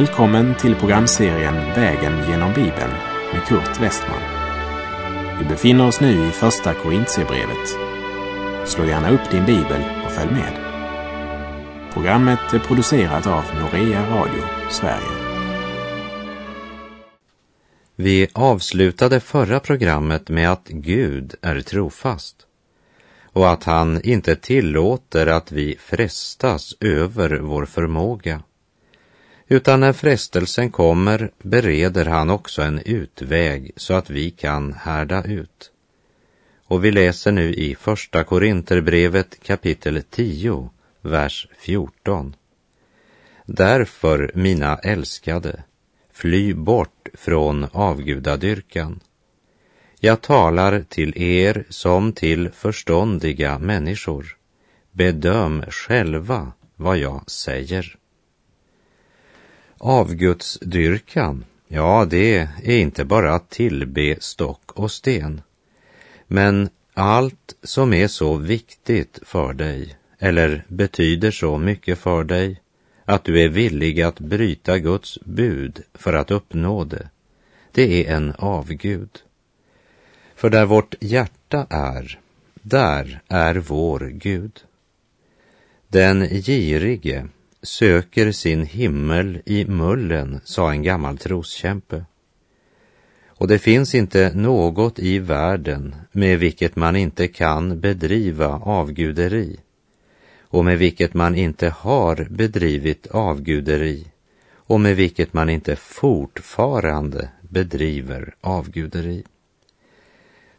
Välkommen till programserien Vägen genom Bibeln med Kurt Westman. Vi befinner oss nu i Första Korintierbrevet. Slå gärna upp din bibel och följ med. Programmet är producerat av Norea Radio Sverige. Vi avslutade förra programmet med att Gud är trofast och att han inte tillåter att vi frestas över vår förmåga. Utan när frestelsen kommer bereder han också en utväg så att vi kan härda ut. Och vi läser nu i Första Korinterbrevet kapitel 10, vers 14. Därför, mina älskade, fly bort från avgudadyrkan. Jag talar till er som till förståndiga människor. Bedöm själva vad jag säger. Avgudsdyrkan, ja, det är inte bara att tillbe stock och sten. Men allt som är så viktigt för dig, eller betyder så mycket för dig, att du är villig att bryta Guds bud för att uppnå det, det är en avgud. För där vårt hjärta är, där är vår Gud. Den girige söker sin himmel i mullen, sa en gammal troskämpe. Och det finns inte något i världen med vilket man inte kan bedriva avguderi och med vilket man inte har bedrivit avguderi och med vilket man inte fortfarande bedriver avguderi.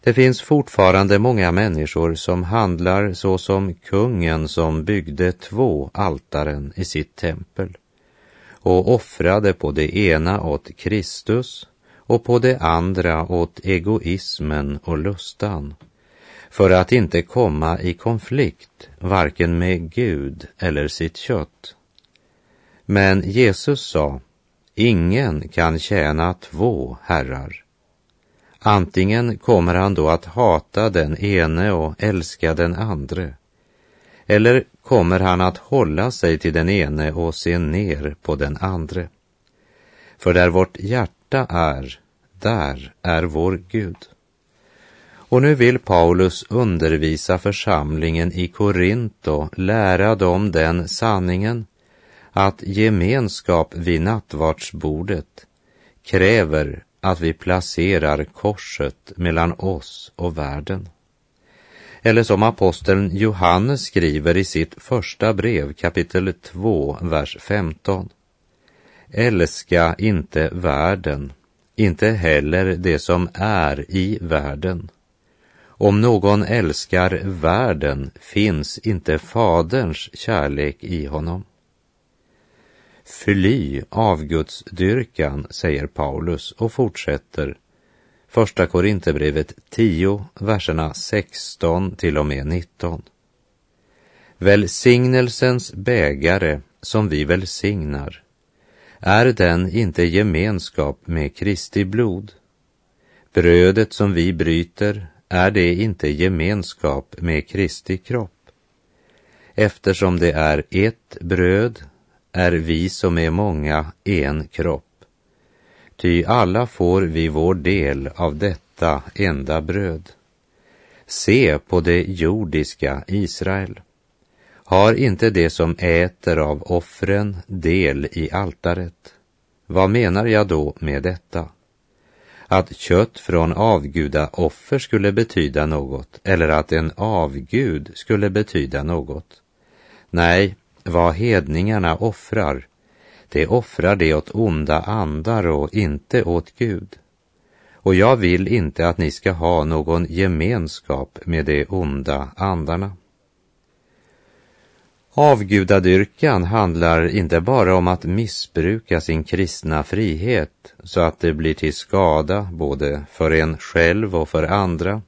Det finns fortfarande många människor som handlar så som kungen som byggde två altaren i sitt tempel och offrade på det ena åt Kristus och på det andra åt egoismen och lustan för att inte komma i konflikt varken med Gud eller sitt kött. Men Jesus sa, ingen kan tjäna två herrar. Antingen kommer han då att hata den ene och älska den andre. Eller kommer han att hålla sig till den ene och se ner på den andre. För där vårt hjärta är, där är vår Gud. Och nu vill Paulus undervisa församlingen i Korinto, lära dem den sanningen att gemenskap vid nattvardsbordet kräver att vi placerar korset mellan oss och världen. Eller som aposteln Johannes skriver i sitt första brev kapitel 2, vers 15. Älska inte världen, inte heller det som är i världen. Om någon älskar världen finns inte Faderns kärlek i honom. Fly avgudsdyrkan, säger Paulus och fortsätter. Första Korinthierbrevet 10, verserna 16 till och med 19. Välsignelsens bägare som vi välsignar, är den inte gemenskap med Kristi blod? Brödet som vi bryter, är det inte gemenskap med Kristi kropp? Eftersom det är ett bröd är vi som är många en kropp. Ty alla får vi vår del av detta enda bröd. Se på det jordiska Israel. Har inte det som äter av offren del i altaret? Vad menar jag då med detta? Att kött från avgudaoffer skulle betyda något eller att en avgud skulle betyda något. Nej, vad hedningarna offrar, det offrar de åt onda andar och inte åt Gud. Och jag vill inte att ni ska ha någon gemenskap med de onda andarna. Avgudadyrkan handlar inte bara om att missbruka sin kristna frihet så att det blir till skada både för en själv och för andra.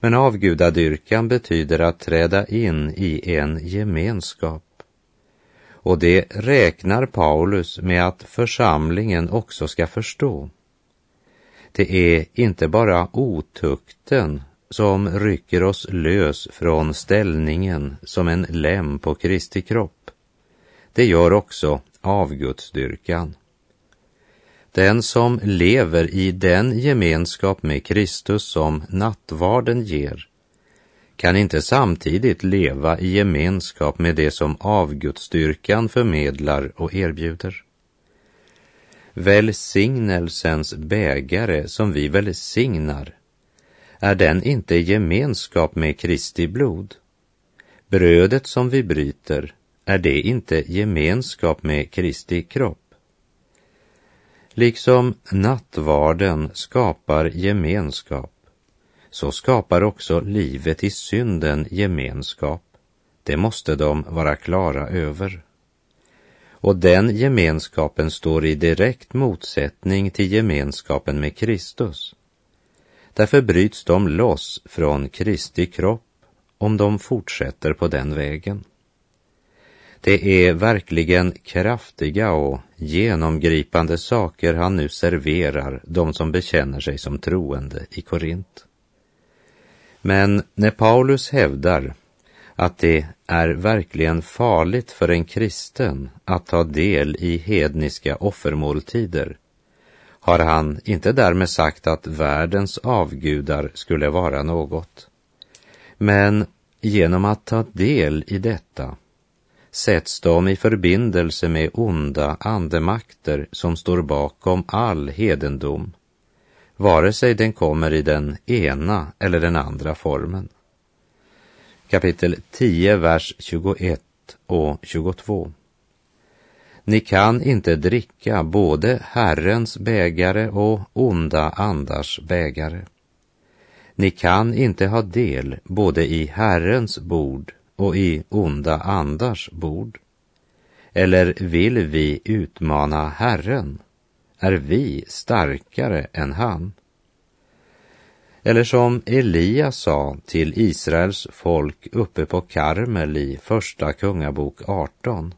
Men avgudadyrkan betyder att träda in i en gemenskap. Och det räknar Paulus med att församlingen också ska förstå. Det är inte bara otukten som rycker oss lös från ställningen som en lem på Kristi kropp. Det gör också avgudsdyrkan. Den som lever i den gemenskap med Kristus som nattvarden ger kan inte samtidigt leva i gemenskap med det som avgudsdyrkan förmedlar och erbjuder. Välsignelsens bägare som vi välsignar, är den inte gemenskap med Kristi blod? Brödet som vi bryter, är det inte gemenskap med Kristi kropp? Liksom nattvarden skapar gemenskap, så skapar också livet i synden gemenskap. Det måste de vara klara över. Och den gemenskapen står i direkt motsättning till gemenskapen med Kristus. Därför bryts de loss från Kristi kropp om de fortsätter på den vägen. Det är verkligen kraftiga och genomgripande saker han nu serverar de som bekänner sig som troende i Korint. Men när Paulus hävdar att det är verkligen farligt för en kristen att ta del i hedniska offermåltider har han inte därmed sagt att världens avgudar skulle vara något. Men genom att ta del i detta sätts de i förbindelse med onda andemakter som står bakom all hedendom, vare sig den kommer i den ena eller den andra formen. Kapitel 10, vers 21 och 22. Ni kan inte dricka både Herrens bägare och onda andars bägare. Ni kan inte ha del både i Herrens bord och i onda andars bord. Eller vill vi utmana Herren? Är vi starkare än han? Eller som Elia sa till Israels folk uppe på Karmel i Första Kungabok 18.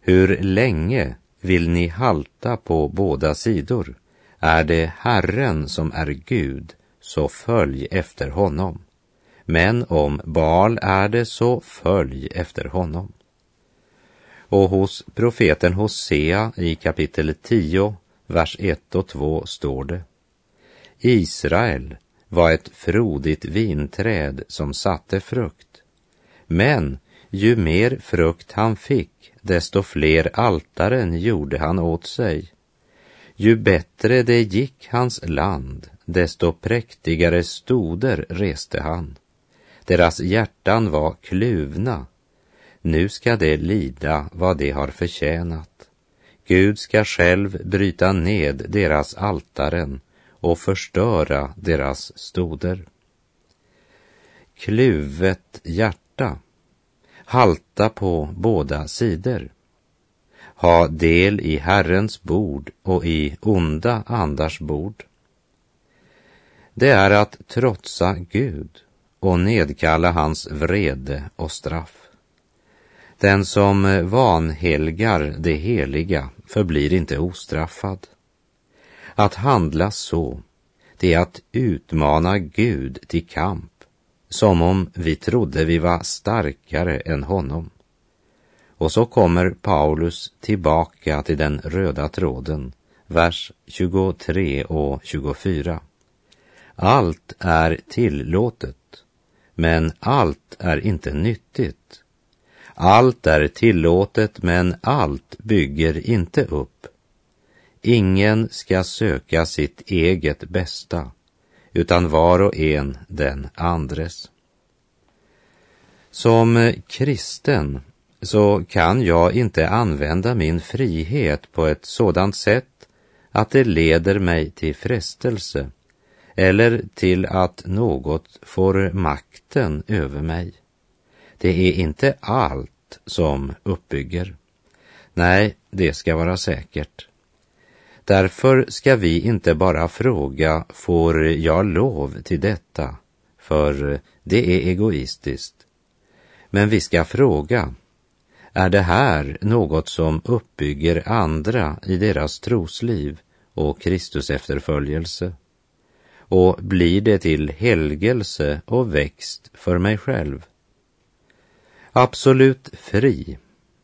Hur länge vill ni halta på båda sidor? Är det Herren som är Gud, så följ efter honom. Men om Baal är det, så följ efter honom. Och hos profeten Hosea i kapitel 10, vers 1 och 2 står det. Israel var ett frodigt vinträd som satte frukt. Men ju mer frukt han fick, desto fler altaren gjorde han åt sig. Ju bättre det gick hans land, desto präktigare stoder reste han. Deras hjärtan var kluvna. Nu ska de lida vad de har förtjänat. Gud ska själv bryta ned deras altaren och förstöra deras stoder. Kluvet hjärta, halta på båda sidor, ha del i Herrens bord och i onda andars bord. Det är att trotsa Gud och nedkalla hans vrede och straff. Den som vanhelgar det heliga förblir inte ostraffad. Att handla så, det är att utmana Gud till kamp, som om vi trodde vi var starkare än honom. Och så kommer Paulus tillbaka till den röda tråden, vers 23 och 24. Allt är tillåtet, men allt är inte nyttigt. Allt är tillåtet, men allt bygger inte upp. Ingen ska söka sitt eget bästa, utan var och en den andres. Som kristen så kan jag inte använda min frihet på ett sådant sätt att det leder mig till frestelse eller till att något får makten över mig. Det är inte allt som uppbygger. Nej, det ska vara säkert. Därför ska vi inte bara fråga, får jag lov till detta? För det är egoistiskt. Men vi ska fråga, är det här något som uppbygger andra i deras trosliv och Kristus efterföljelse? Och blir det till helgelse och växt för mig själv? Absolut fri,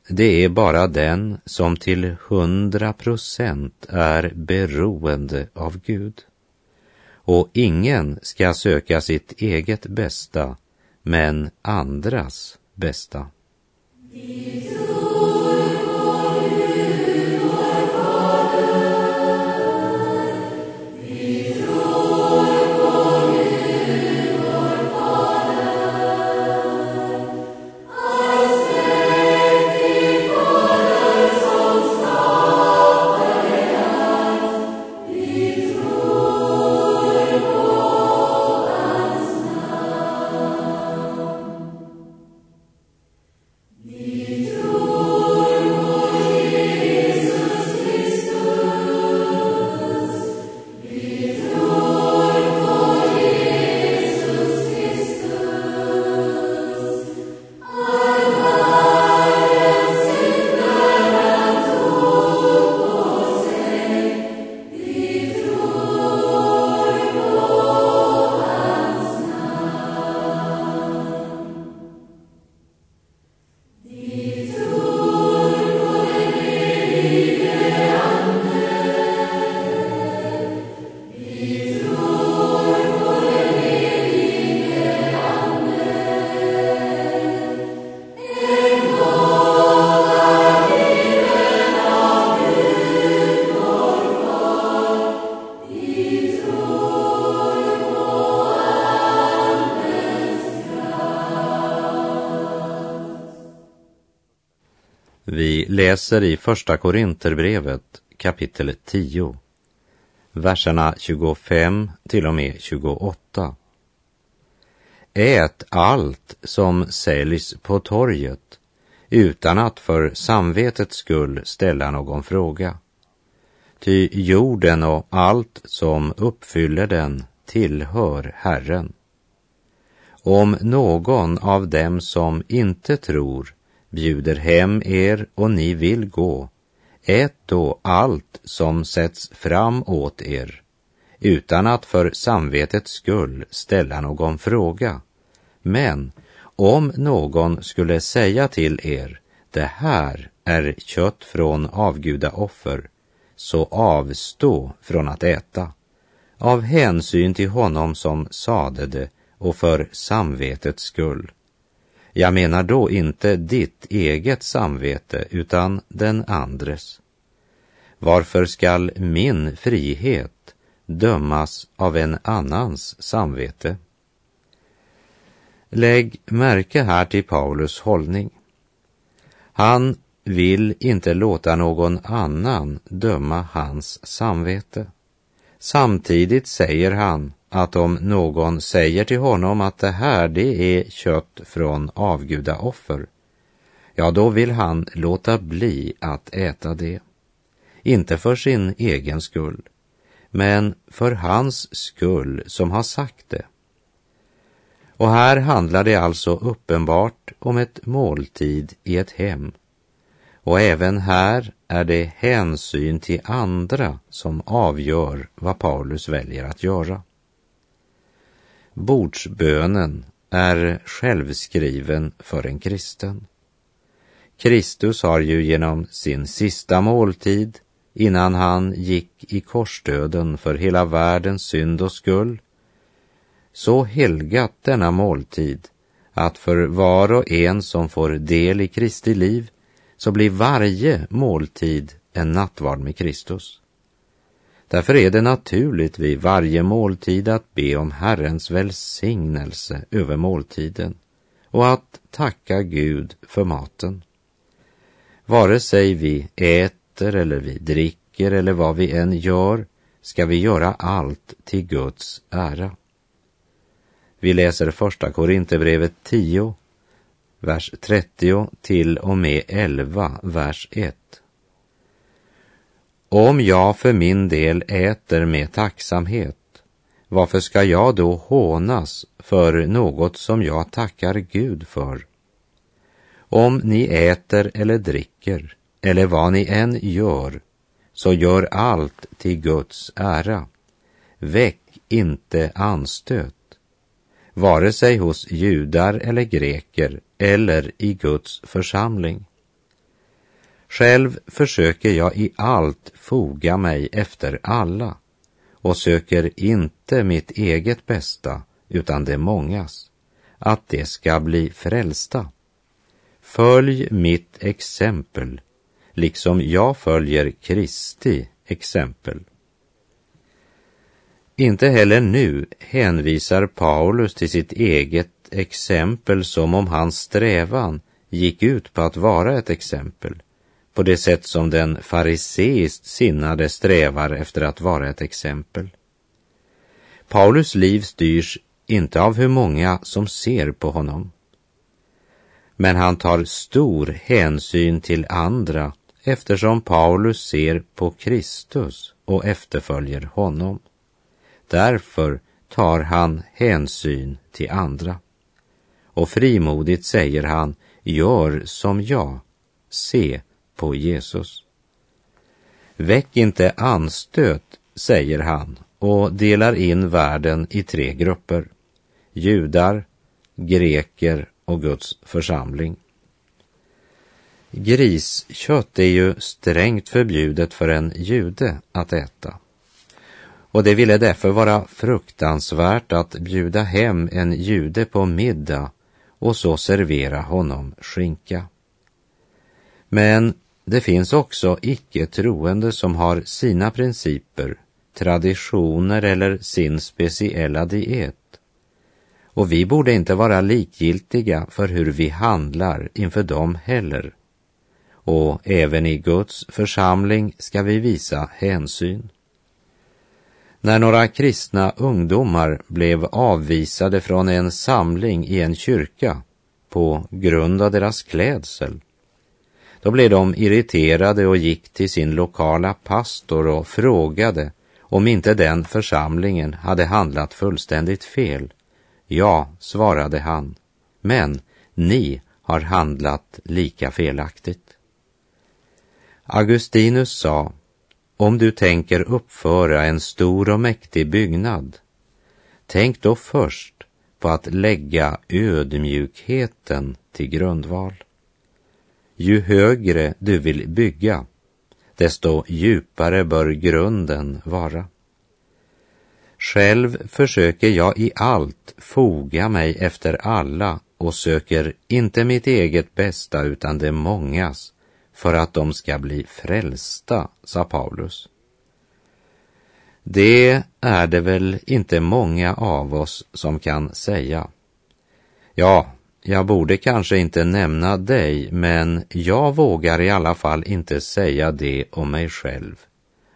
det är bara den som till hundra procent är beroende av Gud. Och ingen ska söka sitt eget bästa, men andras bästa. Läser i Första Korinterbrevet kapitel 10, verserna 25 till och med 28. Ät allt som säljs på torget utan att för samvetets skull ställa någon fråga. Ty jorden och allt som uppfyller den tillhör Herren. Om någon av dem som inte tror bjuder hem er och ni vill gå, ät då allt som sätts fram åt er, utan att för samvetets skull ställa någon fråga. Men om någon skulle säga till er, det här är kött från avgudaoffer, så avstå från att äta, av hänsyn till honom som sade det och för samvetets skull. Jag menar då inte ditt eget samvete utan den andres. Varför skall min frihet dömas av en annans samvete? Lägg märke här till Paulus hållning. Han vill inte låta någon annan döma hans samvete. Samtidigt säger han att om någon säger till honom att det här det är kött från avgudaoffer, ja då vill han låta bli att äta det. Inte för sin egen skull, men för hans skull som har sagt det. Och här handlar det alltså uppenbart om ett måltid i ett hem. Och även här är det hänsyn till andra som avgör vad Paulus väljer att göra. Bordsbönen är självskriven för en kristen. Kristus har ju genom sin sista måltid innan han gick i korsdöden för hela världens synd och skull så helgat denna måltid att för var och en som får del i Kristi liv så blir varje måltid en nattvard med Kristus. Därför är det naturligt vid varje måltid att be om Herrens välsignelse över måltiden och att tacka Gud för maten. Vare sig vi äter eller vi dricker eller vad vi än gör ska vi göra allt till Guds ära. Vi läser första Korinthierbrevet 10, vers 30 till och med 11, vers 1. Om jag för min del äter med tacksamhet, varför ska jag då hånas för något som jag tackar Gud för? Om ni äter eller dricker, eller vad ni än gör, så gör allt till Guds ära. Väck inte anstöt, vare sig hos judar eller greker eller i Guds församling. Själv försöker jag i allt foga mig efter alla och söker inte mitt eget bästa utan det mångas, att det ska bli frälsta. Följ mitt exempel, liksom jag följer Kristi exempel. Inte heller nu hänvisar Paulus till sitt eget exempel som om hans strävan gick ut på att vara ett exempel, på det sätt som den fariseiskt sinnade strävar efter att vara ett exempel. Paulus liv styrs inte av hur många som ser på honom. Men han tar stor hänsyn till andra eftersom Paulus ser på Kristus och efterföljer honom. Därför tar han hänsyn till andra. Och frimodigt säger han, gör som jag, se på Jesus. Väck inte anstöt, säger han och delar in världen i tre grupper. Judar, greker och Guds församling. Griskött är ju strängt förbjudet för en jude att äta. Och det ville därför vara fruktansvärt att bjuda hem en jude på middag och så servera honom skinka. Men det finns också icke troende som har sina principer, traditioner eller sin speciella diet. Och vi borde inte vara likgiltiga för hur vi handlar inför dem heller. Och även i Guds församling ska vi visa hänsyn. När några kristna ungdomar blev avvisade från en samling i en kyrka på grund av deras klädsel, då blev de irriterade och gick till sin lokala pastor och frågade om inte den församlingen hade handlat fullständigt fel. Ja, svarade han, men ni har handlat lika felaktigt. Augustinus sa om du tänker uppföra en stor och mäktig byggnad, tänk då först på att lägga ödmjukheten till grundval. Ju högre du vill bygga, desto djupare bör grunden vara. Själv försöker jag i allt foga mig efter alla och söker inte mitt eget bästa utan det mångas för att de ska bli frälsta, sa Paulus. Det är det väl inte många av oss som kan säga. Ja, jag borde kanske inte nämna dig, men jag vågar i alla fall inte säga det om mig själv.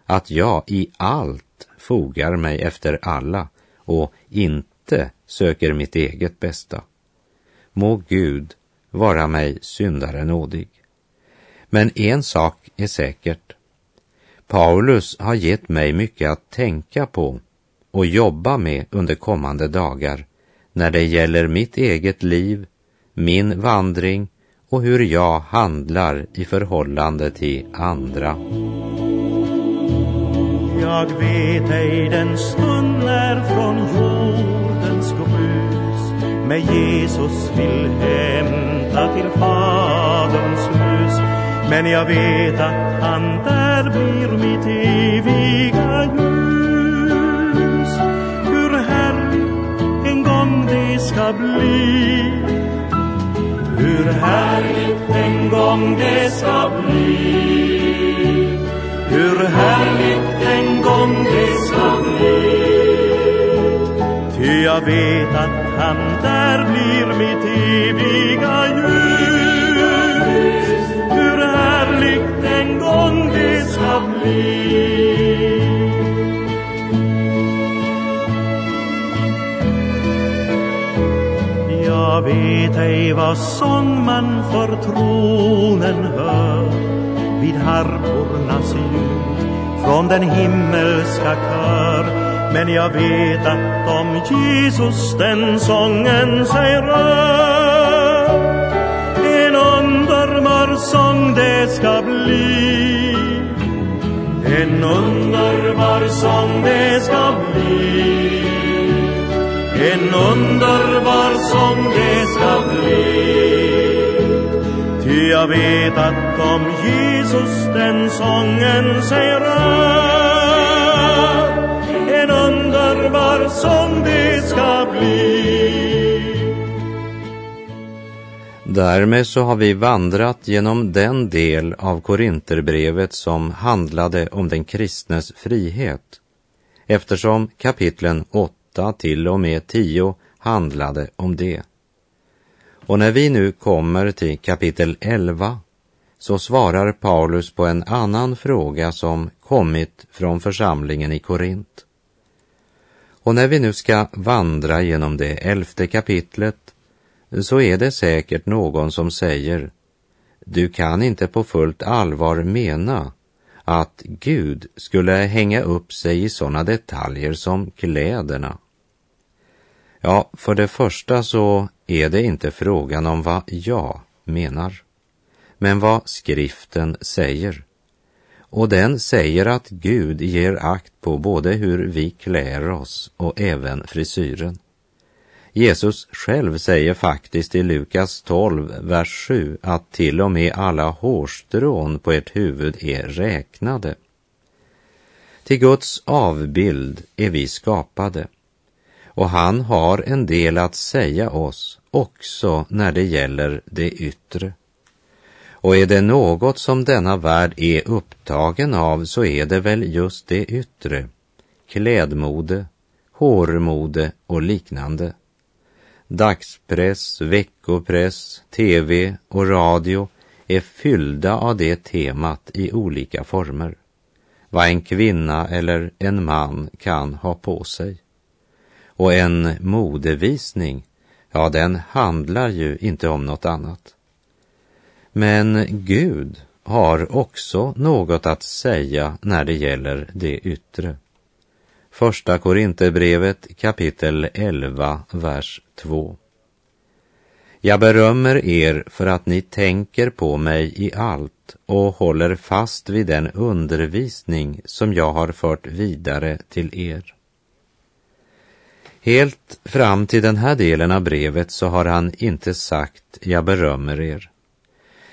Att jag i allt fogar mig efter alla och inte söker mitt eget bästa. Må Gud vara mig syndare nådig. Men en sak är säkert. Paulus har gett mig mycket att tänka på och jobba med under kommande dagar när det gäller mitt eget liv, min vandring och hur jag handlar i förhållande till andra. Jag vet ej den stund när från jordens grus med Jesus vill hämta till Faderns hus men jag vet att han där blir mitt eviga ljus. Hur härligt en gång det ska bli. Hur härligt en gång det ska bli. Hur härligt en gång det ska bli. Ty jag vet att han där blir mitt eviga ljus hur härligt en gång det ska bli. Vet ej vad sång man för tronen hör. Vid harpornas ljud från den himmelska kör. Men jag vet att om Jesus den sången sig rör. En underbar sång det ska bli. En underbar sång det ska bli. En underbar sång det ska bli. Ty jag vet att om Jesus den sången sig rör En underbar sång det ska bli. Därmed så har vi vandrat genom den del av Korinterbrevet som handlade om den kristnes frihet eftersom kapitlen 8 till och med 10 handlade om det. Och när vi nu kommer till kapitel 11 så svarar Paulus på en annan fråga som kommit från församlingen i Korint. Och när vi nu ska vandra genom det elfte kapitlet så är det säkert någon som säger du kan inte på fullt allvar mena att Gud skulle hänga upp sig i sådana detaljer som kläderna. Ja, för det första så är det inte frågan om vad jag menar, men vad skriften säger. Och den säger att Gud ger akt på både hur vi klär oss och även frisyren. Jesus själv säger faktiskt i Lukas 12, vers 7 att till och med alla hårstrån på ert huvud är räknade. Till Guds avbild är vi skapade och han har en del att säga oss också när det gäller det yttre. Och är det något som denna värld är upptagen av så är det väl just det yttre, klädmode, hårmode och liknande. Dagspress, veckopress, tv och radio är fyllda av det temat i olika former. Vad en kvinna eller en man kan ha på sig. Och en modevisning, ja, den handlar ju inte om något annat. Men Gud har också något att säga när det gäller det yttre. Första Korinthierbrevet kapitel 11, vers 2. Jag berömmer er för att ni tänker på mig i allt och håller fast vid den undervisning som jag har fört vidare till er. Helt fram till den här delen av brevet så har han inte sagt jag berömmer er,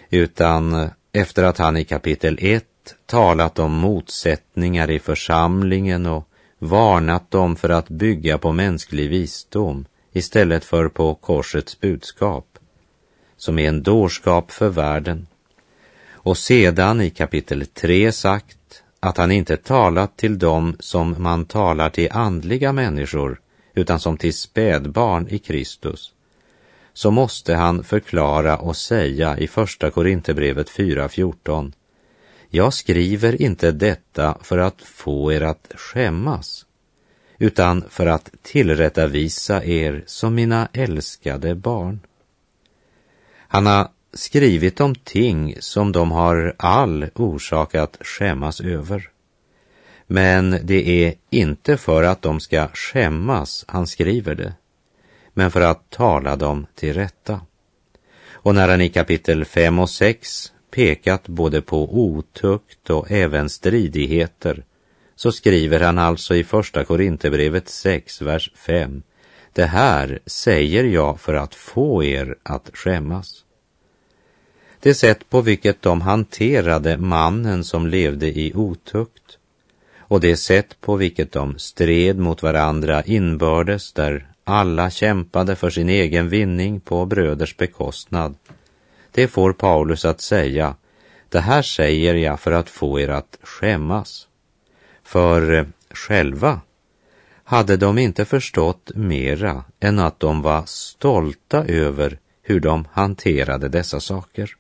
utan efter att han i kapitel 1 talat om motsättningar i församlingen och varnat dem för att bygga på mänsklig visdom istället för på korsets budskap, som är en dårskap för världen. Och sedan i kapitel 3 sagt att han inte talat till dem som man talar till andliga människor, utan som till spädbarn i Kristus, så måste han förklara och säga i Första Korinthierbrevet 4.14 jag skriver inte detta för att få er att skämmas, utan för att tillrättavisa er som mina älskade barn. Han har skrivit om ting som de har all orsak att skämmas över. Men det är inte för att de ska skämmas han skriver det, men för att tala dem till rätta. Och när han i kapitel 5 och 6 pekat både på otukt och även stridigheter så skriver han alltså i Första Korinthierbrevet 6, vers 5. Det här säger jag för att få er att skämmas. Det sätt på vilket de hanterade mannen som levde i otukt och det sätt på vilket de stred mot varandra inbördes där alla kämpade för sin egen vinning på bröders bekostnad det får Paulus att säga, det här säger jag för att få er att skämmas. För eh, själva hade de inte förstått mera än att de var stolta över hur de hanterade dessa saker.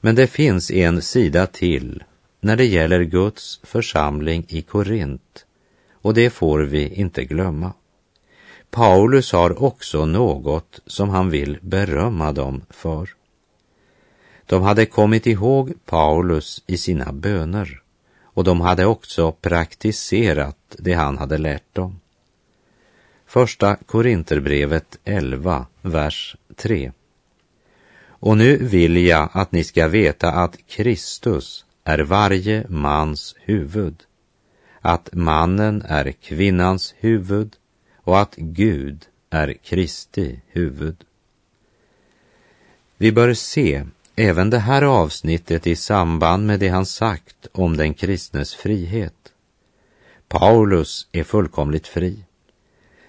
Men det finns en sida till när det gäller Guds församling i Korint och det får vi inte glömma. Paulus har också något som han vill berömma dem för. De hade kommit ihåg Paulus i sina böner och de hade också praktiserat det han hade lärt dem. Första Korinterbrevet 11, vers 3. Och nu vill jag att ni ska veta att Kristus är varje mans huvud, att mannen är kvinnans huvud och att Gud är Kristi huvud. Vi bör se även det här avsnittet i samband med det han sagt om den kristnes frihet. Paulus är fullkomligt fri.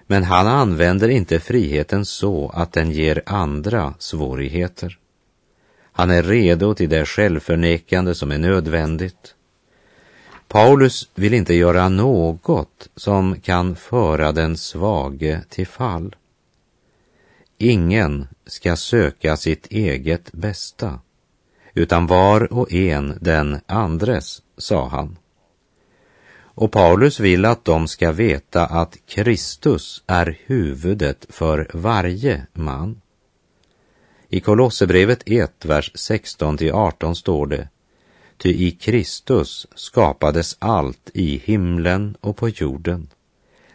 Men han använder inte friheten så att den ger andra svårigheter. Han är redo till det självförnekande som är nödvändigt. Paulus vill inte göra något som kan föra den svage till fall. Ingen ska söka sitt eget bästa, utan var och en den andres, sa han. Och Paulus vill att de ska veta att Kristus är huvudet för varje man. I Kolosserbrevet 1, vers 16 18 står det Ty i Kristus skapades allt i himlen och på jorden,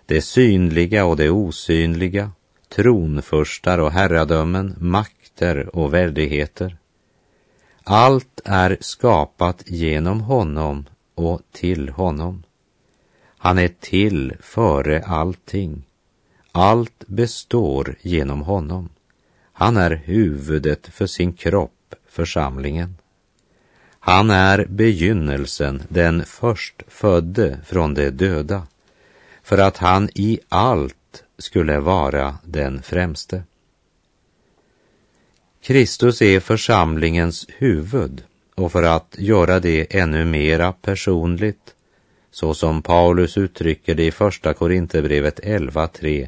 det synliga och det osynliga, tronförstar och herradömen, makter och väldigheter. Allt är skapat genom honom och till honom. Han är till före allting. Allt består genom honom. Han är huvudet för sin kropp, församlingen. Han är begynnelsen, den förstfödde från de döda, för att han i allt skulle vara den främste. Kristus är församlingens huvud och för att göra det ännu mera personligt så som Paulus uttrycker det i Första Korinthierbrevet 11.3.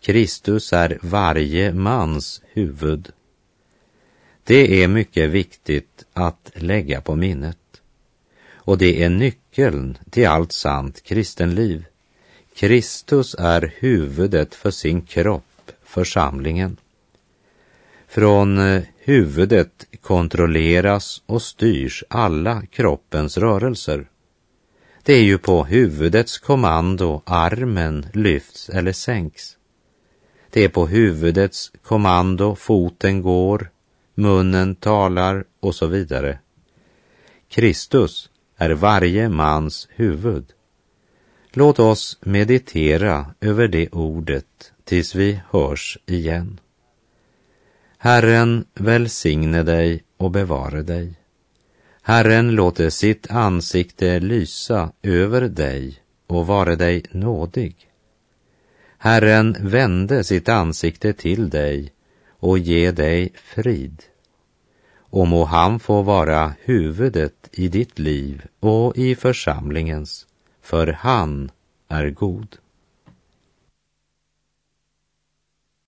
Kristus är varje mans huvud. Det är mycket viktigt att lägga på minnet. Och det är nyckeln till allt sant kristenliv. Kristus är huvudet för sin kropp, församlingen. Från eh, huvudet kontrolleras och styrs alla kroppens rörelser. Det är ju på huvudets kommando armen lyfts eller sänks. Det är på huvudets kommando foten går, munnen talar och så vidare. Kristus är varje mans huvud. Låt oss meditera över det ordet tills vi hörs igen. Herren välsigne dig och bevare dig. Herren låter sitt ansikte lysa över dig och vare dig nådig. Herren vände sitt ansikte till dig och ge dig frid. Och må han få vara huvudet i ditt liv och i församlingens, för han är god.